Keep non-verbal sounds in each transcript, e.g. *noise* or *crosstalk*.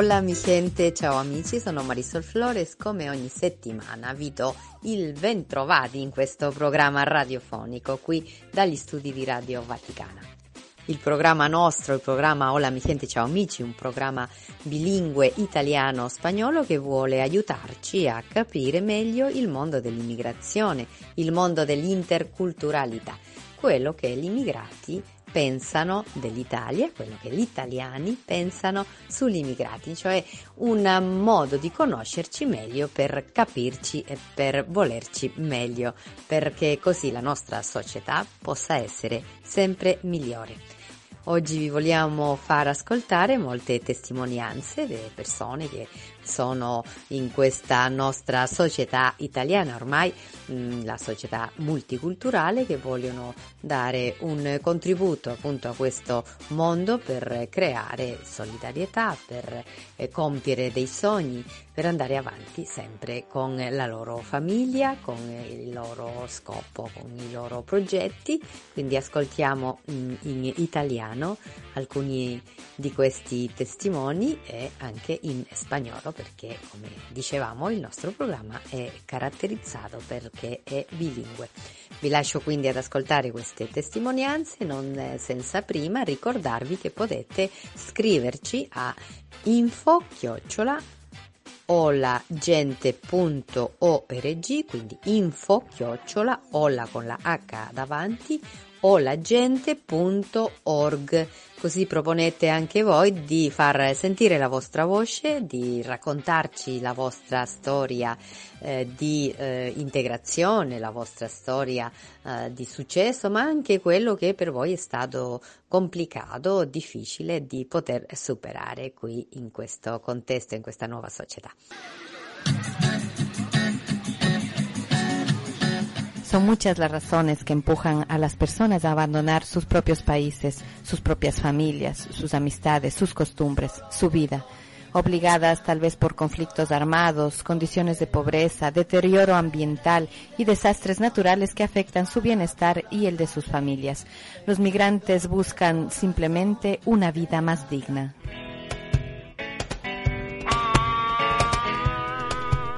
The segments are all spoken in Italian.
Hola mi gente, ciao amici, sono Marisol Flores, come ogni settimana vi do il bentrovati in questo programma radiofonico qui dagli studi di Radio Vaticana. Il programma nostro, il programma Hola mi gente, ciao amici, un programma bilingue italiano-spagnolo che vuole aiutarci a capire meglio il mondo dell'immigrazione, il mondo dell'interculturalità, quello che gli immigrati pensano dell'Italia, quello che gli italiani pensano sugli immigrati, cioè un modo di conoscerci meglio per capirci e per volerci meglio, perché così la nostra società possa essere sempre migliore. Oggi vi vogliamo far ascoltare molte testimonianze delle persone che sono in questa nostra società italiana, ormai mm, la società multiculturale, che vogliono dare un contributo appunto a questo mondo per creare solidarietà, per eh, compiere dei sogni, per andare avanti sempre con la loro famiglia, con il loro scopo, con i loro progetti. Quindi ascoltiamo mm, in italiano alcuni di questi testimoni e anche in spagnolo perché come dicevamo il nostro programma è caratterizzato perché è bilingue. Vi lascio quindi ad ascoltare queste testimonianze, non senza prima ricordarvi che potete scriverci a info chiocciola olagente.org quindi info chiocciola ola con la h davanti olagente.org Così proponete anche voi di far sentire la vostra voce, di raccontarci la vostra storia eh, di eh, integrazione, la vostra storia eh, di successo, ma anche quello che per voi è stato complicato, difficile di poter superare qui in questo contesto, in questa nuova società. Son muchas las razones que empujan a las personas a abandonar sus propios países, sus propias familias, sus amistades, sus costumbres, su vida, obligadas tal vez por conflictos armados, condiciones de pobreza, deterioro ambiental y desastres naturales que afectan su bienestar y el de sus familias. Los migrantes buscan simplemente una vida más digna.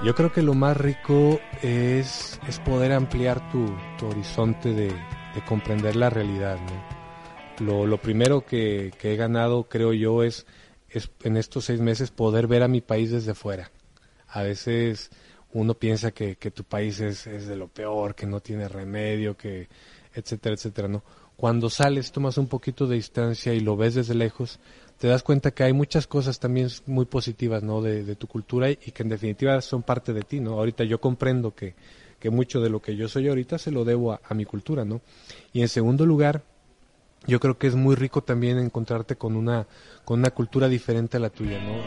Yo creo que lo más rico es, es poder ampliar tu, tu horizonte de, de, comprender la realidad. ¿no? Lo, lo, primero que, que, he ganado, creo yo, es, es en estos seis meses poder ver a mi país desde fuera. A veces uno piensa que, que tu país es, es, de lo peor, que no tiene remedio, que etcétera, etcétera, ¿no? Cuando sales, tomas un poquito de distancia y lo ves desde lejos, te das cuenta que hay muchas cosas también muy positivas, ¿no? De, tu cultura y, y, que en definitiva son parte de ti, ¿no? Ahorita yo comprendo que, que mucho de lo que yo soy ahorita se lo debo a, a, mi cultura, ¿no? Y en segundo lugar, yo creo que es muy rico también encontrarte con una, con una cultura diferente a la tuya, ¿no?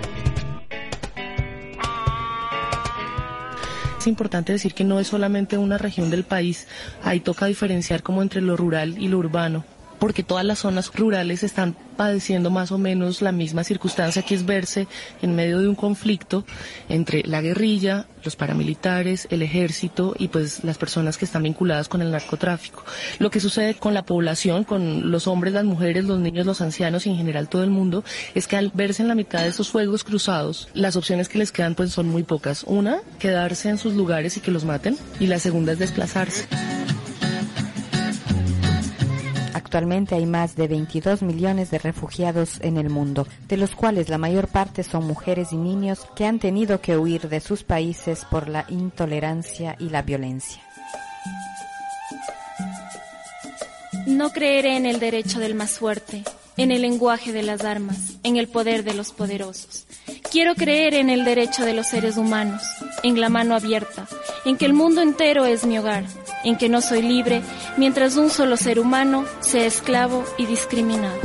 Es importante decir que no es solamente una región del país, ahí toca diferenciar como entre lo rural y lo urbano porque todas las zonas rurales están padeciendo más o menos la misma circunstancia que es verse en medio de un conflicto entre la guerrilla, los paramilitares, el ejército y pues las personas que están vinculadas con el narcotráfico. Lo que sucede con la población, con los hombres, las mujeres, los niños, los ancianos y en general todo el mundo, es que al verse en la mitad de estos fuegos cruzados, las opciones que les quedan pues son muy pocas. Una, quedarse en sus lugares y que los maten y la segunda es desplazarse. Actualmente hay más de 22 millones de refugiados en el mundo, de los cuales la mayor parte son mujeres y niños que han tenido que huir de sus países por la intolerancia y la violencia. No creeré en el derecho del más fuerte, en el lenguaje de las armas, en el poder de los poderosos. Quiero creer en el derecho de los seres humanos, en la mano abierta, en que el mundo entero es mi hogar, en que no soy libre mientras un solo ser humano sea esclavo y discriminado.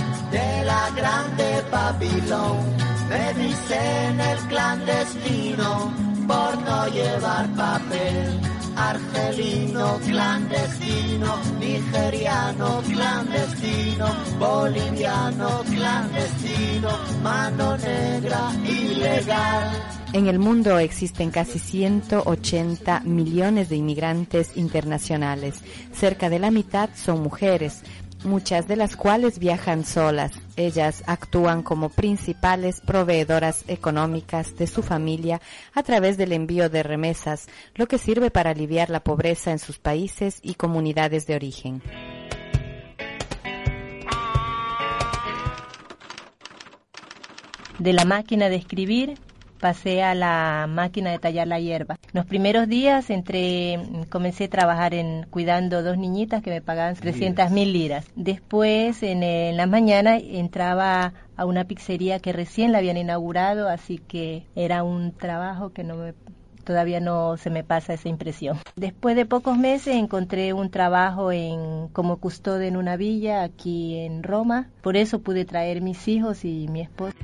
de la grande Babilón. Me dicen el clandestino por no llevar papel. Argelino clandestino, nigeriano clandestino, boliviano clandestino, mano negra ilegal. En el mundo existen casi 180 millones de inmigrantes internacionales. Cerca de la mitad son mujeres, muchas de las cuales viajan solas. Ellas actúan como principales proveedoras económicas de su familia a través del envío de remesas, lo que sirve para aliviar la pobreza en sus países y comunidades de origen. De la máquina de escribir pasé a la máquina de tallar la hierba. Los primeros días entré, comencé a trabajar en cuidando dos niñitas que me pagaban 300 mil liras. Después, en, en la mañana, entraba a una pizzería que recién la habían inaugurado, así que era un trabajo que no me todavía no se me pasa esa impresión. Después de pocos meses encontré un trabajo en como custodia en una villa aquí en Roma, por eso pude traer mis hijos y mi esposo.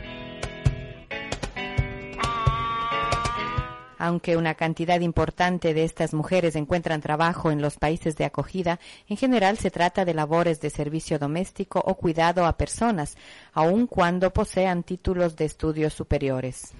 Aunque una cantidad importante de estas mujeres encuentran trabajo en los países de acogida, en general se trata de labores de servicio doméstico o cuidado a personas, aun cuando posean títulos de estudios superiores.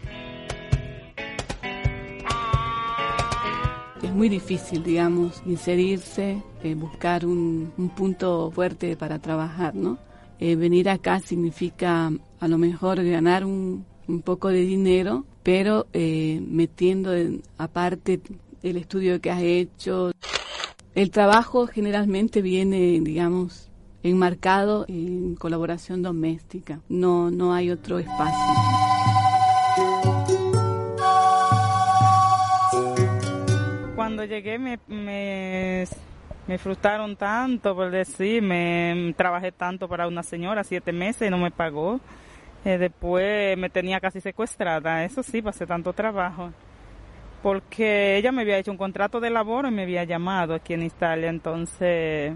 Es muy difícil, digamos, inserirse, eh, buscar un, un, punto fuerte para trabajar, ¿no? Eh, venir acá significa a lo mejor ganar un poco de dinero, pero eh, metiendo en, aparte el estudio que has hecho. El trabajo generalmente viene, digamos, enmarcado en colaboración doméstica. No, no hay otro espacio. Cuando llegué me, me, me frustraron tanto por decir, me trabajé tanto para una señora, siete meses y no me pagó. Eh, después me tenía casi secuestrada, eso sí, pasé tanto trabajo. Porque ella me había hecho un contrato de labor y me había llamado aquí en Italia, entonces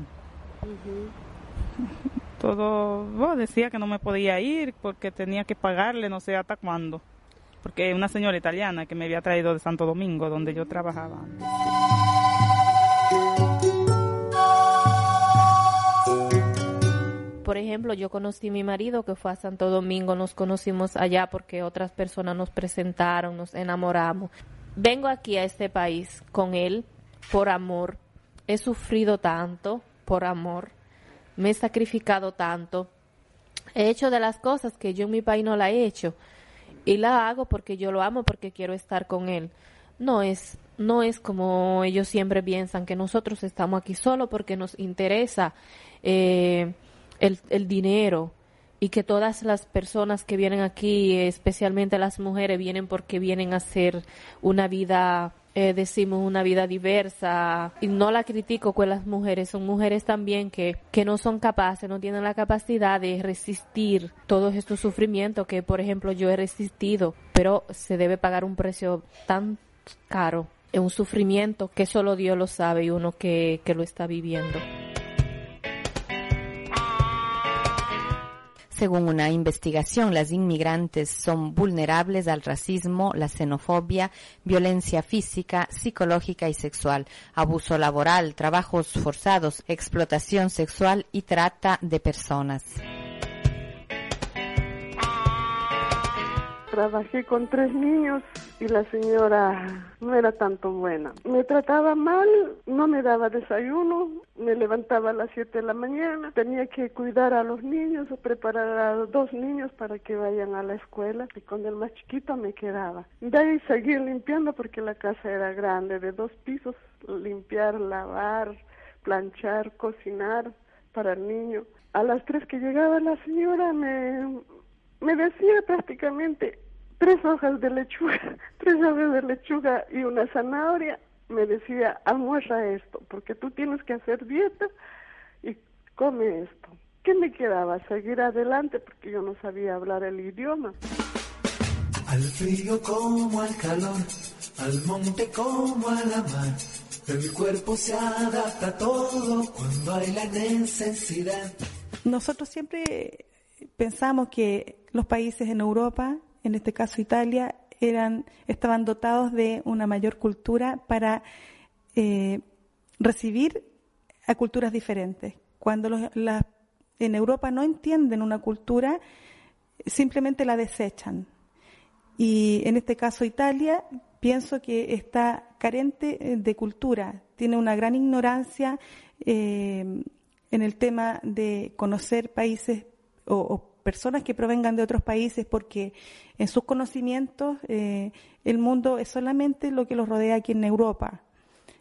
*laughs* todo oh, decía que no me podía ir porque tenía que pagarle no sé hasta cuándo. Porque una señora italiana que me había traído de Santo Domingo, donde yo trabajaba antes. Por ejemplo, yo conocí a mi marido que fue a Santo Domingo, nos conocimos allá porque otras personas nos presentaron, nos enamoramos. Vengo aquí a este país con él por amor. He sufrido tanto por amor. Me he sacrificado tanto. He hecho de las cosas que yo en mi país no la he hecho. Y la hago porque yo lo amo, porque quiero estar con él. No es no es como ellos siempre piensan que nosotros estamos aquí solo porque nos interesa eh, el, el dinero y que todas las personas que vienen aquí, especialmente las mujeres, vienen porque vienen a hacer una vida eh, decimos una vida diversa. Y no la critico con las mujeres, son mujeres también que, que no son capaces, no tienen la capacidad de resistir todos estos sufrimientos que por ejemplo yo he resistido, pero se debe pagar un precio tan caro, un sufrimiento que solo Dios lo sabe y uno que, que lo está viviendo. Según una investigación, las inmigrantes son vulnerables al racismo, la xenofobia, violencia física, psicológica y sexual, abuso laboral, trabajos forzados, explotación sexual y trata de personas. Trabajé con tres niños y la señora no era tanto buena. Me trataba mal, no me daba desayuno, me levantaba a las 7 de la mañana, tenía que cuidar a los niños o preparar a dos niños para que vayan a la escuela y con el más chiquito me quedaba. De ahí seguir limpiando porque la casa era grande, de dos pisos, limpiar, lavar, planchar, cocinar para el niño. A las tres que llegaba la señora me me decía prácticamente tres hojas de lechuga, *laughs* tres hojas de lechuga y una zanahoria. Me decía, almuerza esto, porque tú tienes que hacer dieta y come esto. ¿Qué me quedaba? Seguir adelante porque yo no sabía hablar el idioma. Al frío como al calor, al monte como a la mar. El cuerpo se adapta a todo cuando hay la necesidad. Nosotros siempre pensamos que los países en Europa, en este caso Italia, eran, estaban dotados de una mayor cultura para eh, recibir a culturas diferentes. Cuando los, en Europa no entienden una cultura, simplemente la desechan. Y en este caso Italia, pienso que está carente eh, de cultura, tiene una gran ignorancia eh, en el tema de conocer países o, personas que provengan de otros países porque en sus conocimientos eh, el mundo es solamente lo que los rodea aquí en Europa.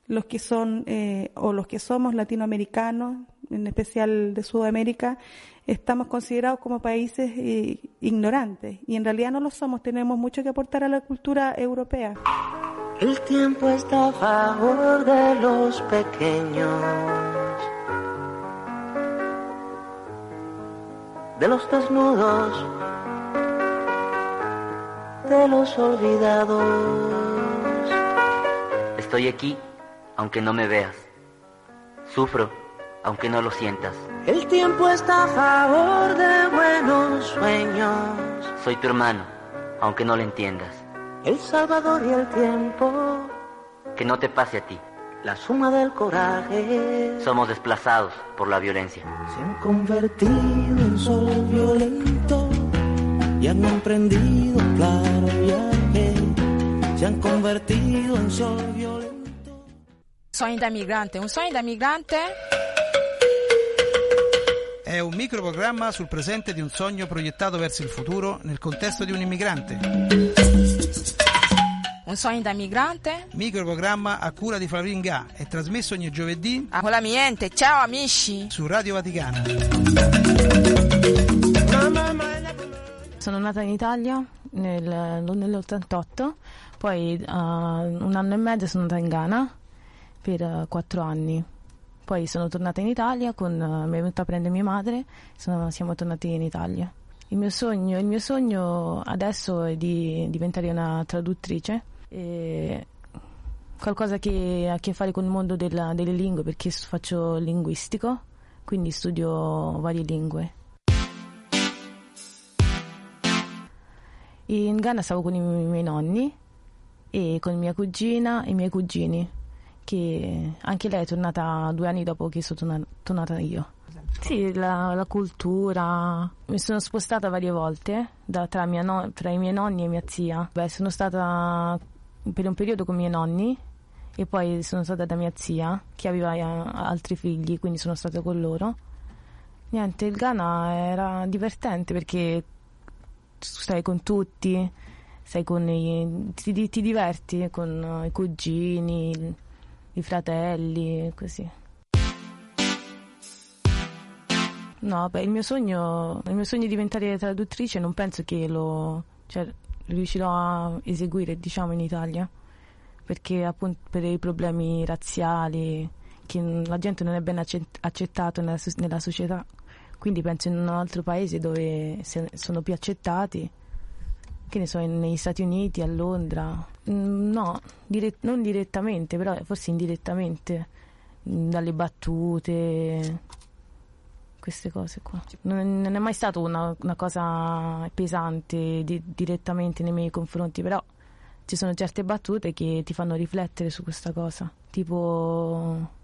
Los que son eh, o los que somos latinoamericanos, en especial de Sudamérica, estamos considerados como países eh, ignorantes y en realidad no lo somos. Tenemos mucho que aportar a la cultura europea. El tiempo está a favor de los pequeños. De los desnudos, de los olvidados. Estoy aquí, aunque no me veas. Sufro, aunque no lo sientas. El tiempo está a favor de buenos sueños. Soy tu hermano, aunque no lo entiendas. El Salvador y el tiempo. Que no te pase a ti la suma del coraje. Somos desplazados por la violencia. Se han convertido en sol violento y han emprendido claro viaje. Se han convertido en sol violento. Sogno da migrante, un sogno da migrante è un microprogramma sul presente di un sogno proiettato verso il futuro nel contesto di un immigrante. Un sogno da migrante. Microprogramma a cura di Flavringa è trasmesso ogni giovedì. A con la miente. Ciao amici. Su Radio Vaticana. Sono nata in Italia nel, nell'88, poi uh, un anno e mezzo sono andata in Ghana per uh, quattro anni. Poi sono tornata in Italia, con, uh, mi è venuta a prendere mia madre, sono, siamo tornati in Italia. Il mio, sogno, il mio sogno adesso è di diventare una traduttrice e qualcosa che ha a che fare con il mondo della, delle lingue perché faccio linguistico, quindi studio varie lingue. In Ghana stavo con i miei nonni e con mia cugina e i miei cugini, che anche lei è tornata due anni dopo che sono tornata io. Sì, la, la, cultura. Mi sono spostata varie volte da, tra, no, tra, i miei nonni e mia zia. Beh, sono stata per un periodo con i miei nonni e poi sono stata da mia zia che aveva eh, altri figli, quindi sono stata con loro. Niente, il Ghana era divertente perché stai con tutti, con i, ti, ti diverti con i cugini, i fratelli, così. No, beh, il mio sogno, il mio sogno di diventare traduttrice non penso che lo cioè, riuscirò a eseguire, diciamo, in Italia, perché appunto per i problemi razziali, che la gente non è ben accettata nella, nella società, quindi penso in un altro paese dove sono più accettati, che ne so, negli Stati Uniti, a Londra. No, dire, non direttamente, però forse indirettamente, dalle battute queste cose qua. Non, non è mai stata una, una, cosa pesante di, direttamente nei miei confronti, però ci sono certe battute che ti fanno riflettere su questa cosa. Tipo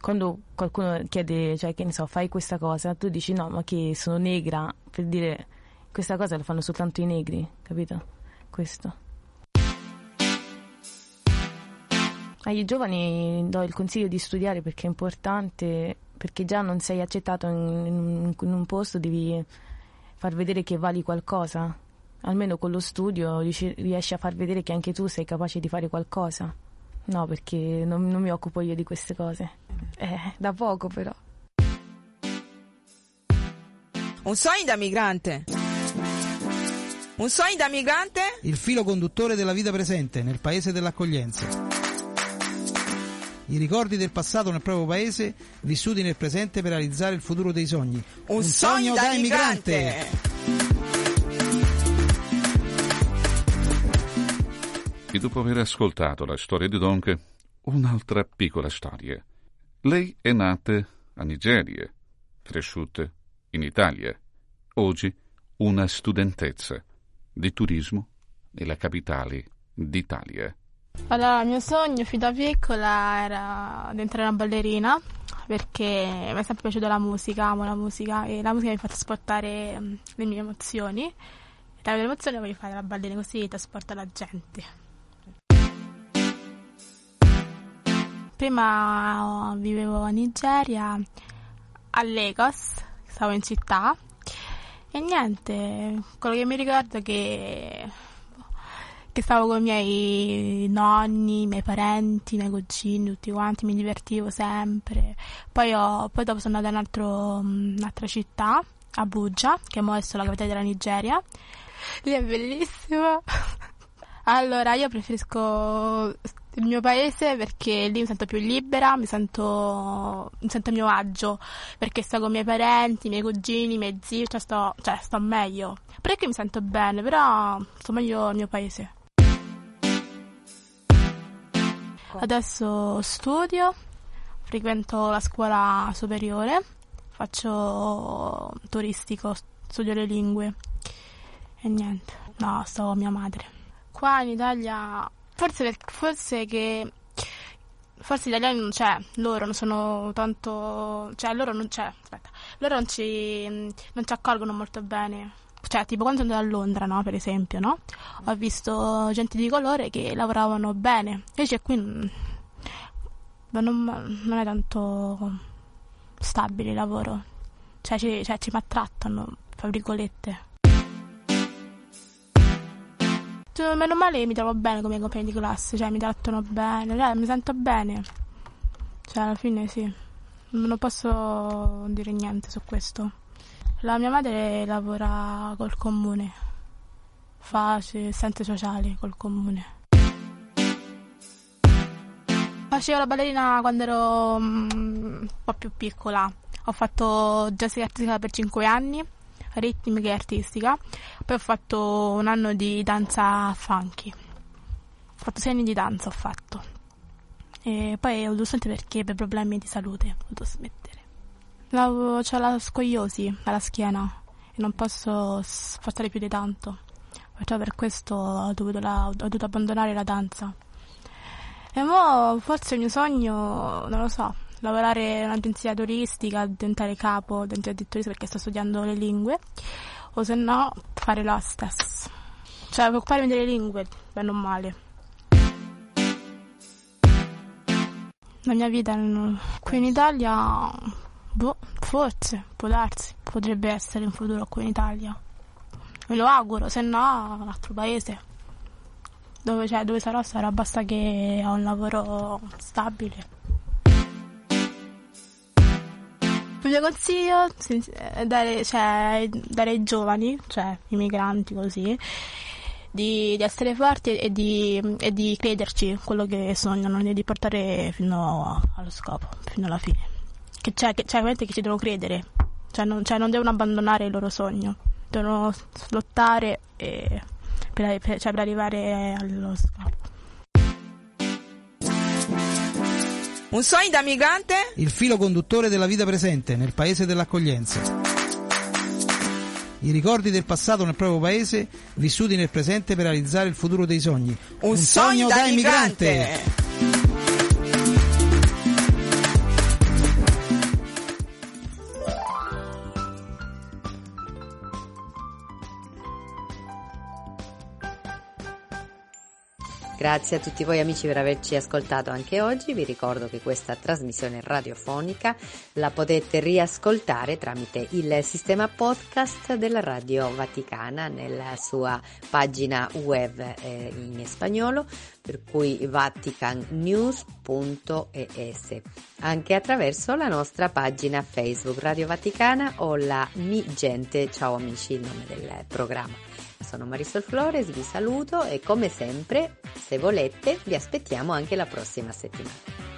quando qualcuno chiede, cioè che ne so, fai questa cosa, tu dici no, ma che sono negra, per dire questa cosa la fanno soltanto i negri, capito? Questo. Agli giovani do il consiglio di studiare perché è importante perché già non sei accettato in, in, in un posto, devi far vedere che vali qualcosa. Almeno con lo studio riesci a far vedere che anche tu sei capace di fare qualcosa. No, perché non, non mi occupo io di queste cose. Eh, da poco però. Un sogno da migrante. Un sogno da migrante? Il filo conduttore della vita presente nel paese dell'accoglienza i ricordi del passato nel proprio paese, vissuti nel presente per realizzare il futuro dei sogni. Un, Un sogno, sogno da immigrante. E dopo aver ascoltato la storia di Donke, un'altra piccola storia. Lei è nata a Nigeria, cresciuta in Italia. Oggi una studentessa di turismo nella capitale d'Italia. Allora, il mio sogno fin da piccola era diventare una ballerina perché mi è sempre piaciuta la musica, amo la musica e la musica mi fa trasportare mm, le mie emozioni. E dalle mie emozioni voglio fare la ballerina così trasporta la gente. Prima vivevo a Nigeria, a Lagos, stavo in città e niente, quello che mi ricordo è che che stavo con i miei nonni, i miei parenti, i miei cugini, tutti quanti, mi divertivo sempre. Poi, ho, poi dopo sono andata in altro, un'altra città, Abuja, che è adesso la capitale della Nigeria. Lì è bellissimo. *laughs* allora, io preferisco il mio paese perché lì mi sento più libera, mi sento, mi sento a mio agio, perché sto con i miei parenti, i miei cugini, i miei zii, cioè sto, cioè sto meglio. Perché mi sento bene, però sto meglio nel mio paese. Adesso studio, frequento la scuola superiore, faccio turistico, studio le lingue e niente. No, sto con mia madre. Qua in Italia, forse, forse che forse gli italiani non c'è, loro non sono tanto, cioè loro non c'è, aspetta, loro non ci, non ci accolgono molto bene. Cioè, tipo quando sono andata a Londra, no, per esempio, no? Ho visto gente di colore che lavoravano bene. Invece qui non, non, è tanto stabile il lavoro. Cioè, ci, cioè, ci maltrattano, fra virgolette. Meno male mi trovo bene con i miei compagni di classe, cioè mi trattano bene, cioè, mi sento bene. Cioè, alla fine sì. Non posso dire niente su questo. La mia madre lavora col comune, fa assistente sociali col comune. Facevo la ballerina quando ero um, un po' più piccola. Ho fatto ginnastica artistica per 5 anni, ritmica e artistica. Poi ho fatto un anno di danza funky. Ho fatto 6 anni di danza, ho fatto. E poi ho dovuto smettere perché per problemi di salute ho dovuto smettere. Ho la scogliosi alla schiena e non posso sforzare più di tanto. Perciò per questo ho dovuto, la, ho dovuto abbandonare la danza. E mo forse il mio sogno, non lo so, lavorare in un'agenzia turistica, diventare capo dell'agenzia di turismo perché sto studiando le lingue, o se no fare l'hostess. Cioè, preoccuparmi delle lingue, bene o male. La mia vita qui in Italia Boh, forse, può darsi, potrebbe essere in futuro qui in Italia. Me lo auguro, se no, un altro paese. dove, cioè, dove sarò sarà basta che ho un lavoro stabile. Il mio consiglio è dare, cioè, dare ai giovani, cioè i migranti così, di, di essere forti e di, e di crederci quello che sognano e di portare fino allo scopo, fino alla fine. Che c'è, che, cioè, che ci devono credere, cioè non, cioè non, devono abbandonare il loro sogno, devono lottare e, per, per, cioè, per arrivare allo scopo. Un sogno da migrante? Il filo conduttore della vita presente nel paese dell'accoglienza. I ricordi del passato nel proprio paese, vissuti nel presente per realizzare il futuro dei sogni. Un, Un sogno, sogno, da, da immigrante. immigrante. Grazie a tutti voi amici per averci ascoltato anche oggi. Vi ricordo che questa trasmissione radiofonica la potete riascoltare tramite il sistema podcast della Radio Vaticana nella sua pagina web eh, in spagnolo, per cui vaticannews.es, anche attraverso la nostra pagina Facebook Radio Vaticana o la Mi Gente. Ciao amici, il nome del programma. Sono Marisol Flores, vi saluto e come sempre, se volete, vi aspettiamo anche la prossima settimana.